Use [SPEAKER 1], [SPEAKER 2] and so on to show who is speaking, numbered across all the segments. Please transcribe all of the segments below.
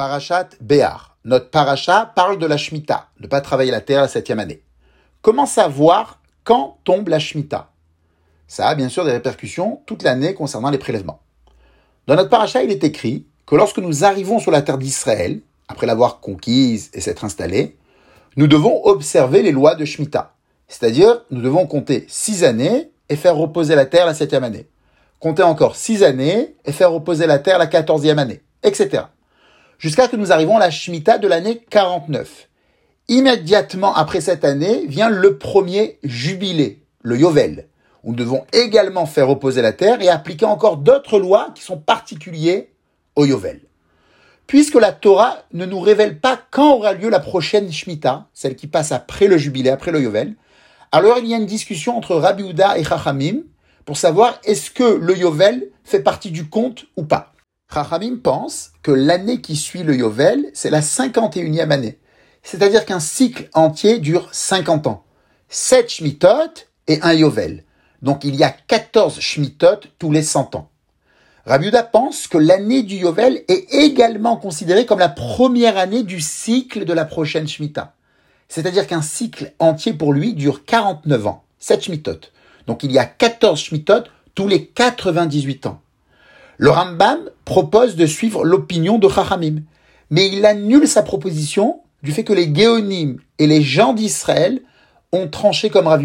[SPEAKER 1] Parashat Béar. Notre paracha parle de la Shemitah, ne pas travailler la terre la septième année. Comment savoir quand tombe la Shemitah? Ça a bien sûr des répercussions toute l'année concernant les prélèvements. Dans notre paracha, il est écrit que lorsque nous arrivons sur la terre d'Israël, après l'avoir conquise et s'être installés, nous devons observer les lois de Shemitah. C'est-à-dire, nous devons compter six années et faire reposer la terre la septième année. Compter encore six années et faire reposer la terre la quatorzième année, etc jusqu'à ce que nous arrivons à la Shemitah de l'année 49. Immédiatement après cette année vient le premier jubilé, le Yovel, nous devons également faire reposer la terre et appliquer encore d'autres lois qui sont particulières au Yovel. Puisque la Torah ne nous révèle pas quand aura lieu la prochaine Shemitah, celle qui passe après le jubilé, après le Yovel, alors il y a une discussion entre Rabbi Uda et Chachamim pour savoir est-ce que le Yovel fait partie du compte ou pas. Chachamim pense que l'année qui suit le Yovel, c'est la 51e année. C'est-à-dire qu'un cycle entier dure 50 ans. 7 Shmitot et un Yovel. Donc il y a 14 Shmitot tous les 100 ans. Rabbi pense que l'année du Yovel est également considérée comme la première année du cycle de la prochaine Shemitah. C'est-à-dire qu'un cycle entier pour lui dure 49 ans, 7 Shmitot. Donc il y a 14 Shmitot tous les 98 ans. Le Rambam propose de suivre l'opinion de Chachamim, mais il annule sa proposition du fait que les Géonim et les gens d'Israël ont tranché comme Rav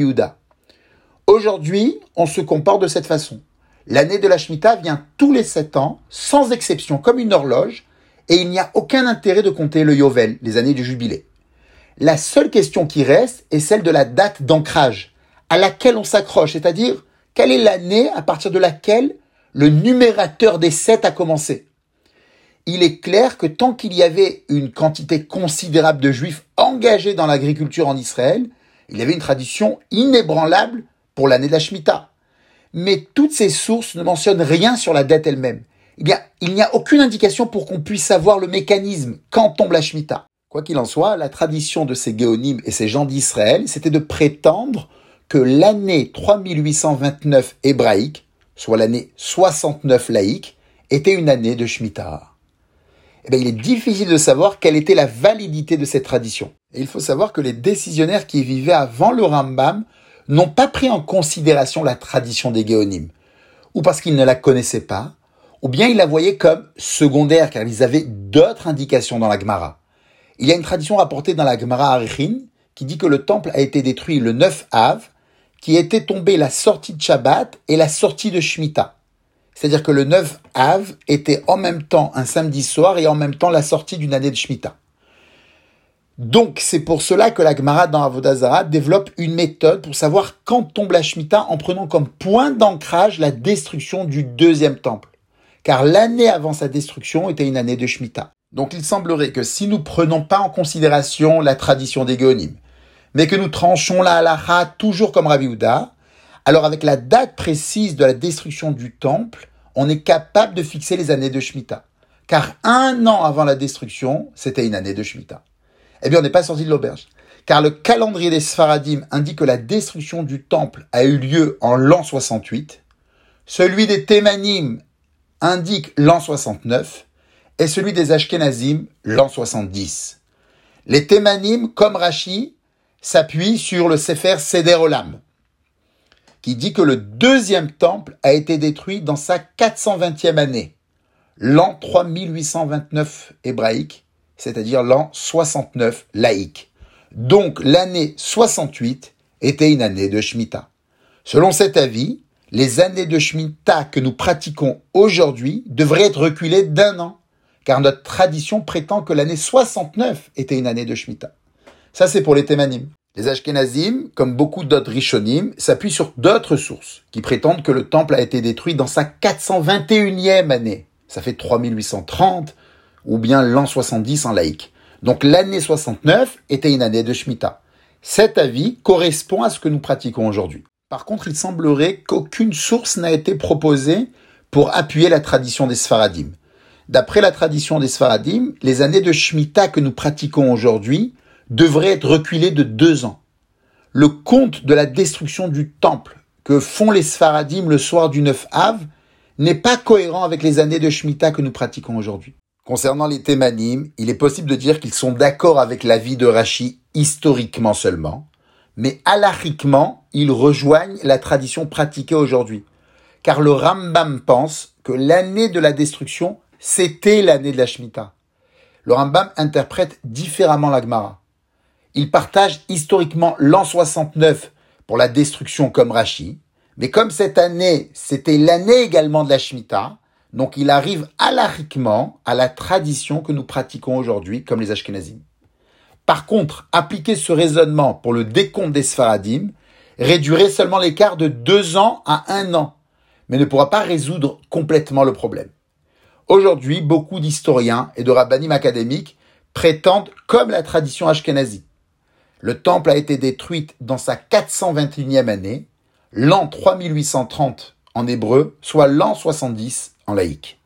[SPEAKER 1] Aujourd'hui, on se comporte de cette façon. L'année de la Shemitah vient tous les sept ans, sans exception, comme une horloge, et il n'y a aucun intérêt de compter le Yovel, les années du jubilé. La seule question qui reste est celle de la date d'ancrage, à laquelle on s'accroche, c'est-à-dire quelle est l'année à partir de laquelle le numérateur des sept a commencé. Il est clair que tant qu'il y avait une quantité considérable de juifs engagés dans l'agriculture en Israël, il y avait une tradition inébranlable pour l'année de la Shemitah. Mais toutes ces sources ne mentionnent rien sur la date elle-même. Il n'y a aucune indication pour qu'on puisse savoir le mécanisme quand tombe la Shemitah? Quoi qu'il en soit, la tradition de ces Géonim et ces gens d'Israël, c'était de prétendre que l'année 3829 hébraïque soit l'année 69 laïque, était une année de Shemitah. Eh bien, il est difficile de savoir quelle était la validité de cette tradition. Et il faut savoir que les décisionnaires qui vivaient avant le Rambam n'ont pas pris en considération la tradition des Géonim, ou parce qu'ils ne la connaissaient pas, ou bien ils la voyaient comme secondaire car ils avaient d'autres indications dans la Gemara. Il y a une tradition rapportée dans la Gemara Arichin qui dit que le temple a été détruit le 9 Av qui était tombé la sortie de Shabbat et la sortie de Shemitah. C'est-à-dire que le 9 Av était en même temps un samedi soir et en même temps la sortie d'une année de Shemitah. Donc, c'est pour cela que la Gemara dans Avodazara développe une méthode pour savoir quand tombe la Shemitah en prenant comme point d'ancrage la destruction du deuxième temple. Car l'année avant sa destruction était une année de Shemitah. Donc, il semblerait que si nous prenons pas en considération la tradition des Géonim, mais que nous tranchons la halacha toujours comme Rabbi Houda, alors avec la date précise de la destruction du temple, on est capable de fixer les années de Shemitah. Car un an avant la destruction, c'était une année de Shemitah. Eh bien, on n'est pas sorti de l'auberge. Car le calendrier des Sfaradim indique que la destruction du temple a eu lieu en l'an 68. Celui des Thémanim indique l'an 69. Et celui des Ashkenazim, l'an 70. Les Thémanim, comme Rashi, s'appuie sur le Sefer Seder Olam, qui dit que le deuxième temple a été détruit dans sa 420e année, l'an 3829 hébraïque, c'est-à-dire l'an 69 laïque. Donc l'année 68 était une année de Shemitah. Selon cet avis, les années de Shemitah que nous pratiquons aujourd'hui devraient être reculées d'un an, car notre tradition prétend que l'année 69 était une année de Shemitah. Ça, c'est pour les Thémanim. Les Ashkenazim, comme beaucoup d'autres Rishonim, s'appuient sur d'autres sources qui prétendent que le temple a été détruit dans sa 421e année. Ça fait 3830 ou bien l'an 70 en laïque. Donc l'année 69 était une année de Shemitah. Cet avis correspond à ce que nous pratiquons aujourd'hui. Par contre, il semblerait qu'aucune source n'a été proposée pour appuyer la tradition des Sfaradim. D'après la tradition des Sfaradim, les années de Shemitah que nous pratiquons aujourd'hui devrait être reculé de deux ans. Le compte de la destruction du temple que font les Sfaradim le soir du 9 Av n'est pas cohérent avec les années de Shemitah que nous pratiquons aujourd'hui. Concernant les Thémanim, il est possible de dire qu'ils sont d'accord avec la vie de Rachi historiquement seulement, mais alariquement, ils rejoignent la tradition pratiquée aujourd'hui. Car le Rambam pense que l'année de la destruction, c'était l'année de la Shemitah. Le Rambam interprète différemment la Gemara. Il partage historiquement l'an 69 pour la destruction comme Rashi, mais comme cette année, c'était l'année également de la Shemitah, donc il arrive alariquement à la tradition que nous pratiquons aujourd'hui comme les Ashkenazim. Par contre, appliquer ce raisonnement pour le décompte des Sfaradim réduirait seulement l'écart de deux ans à un an, mais ne pourra pas résoudre complètement le problème. Aujourd'hui, beaucoup d'historiens et de rabbinim académiques prétendent comme la tradition ashkenazi. Le temple a été détruit dans sa 421e année, l'an 3830 en hébreu, soit l'an 70 en laïque.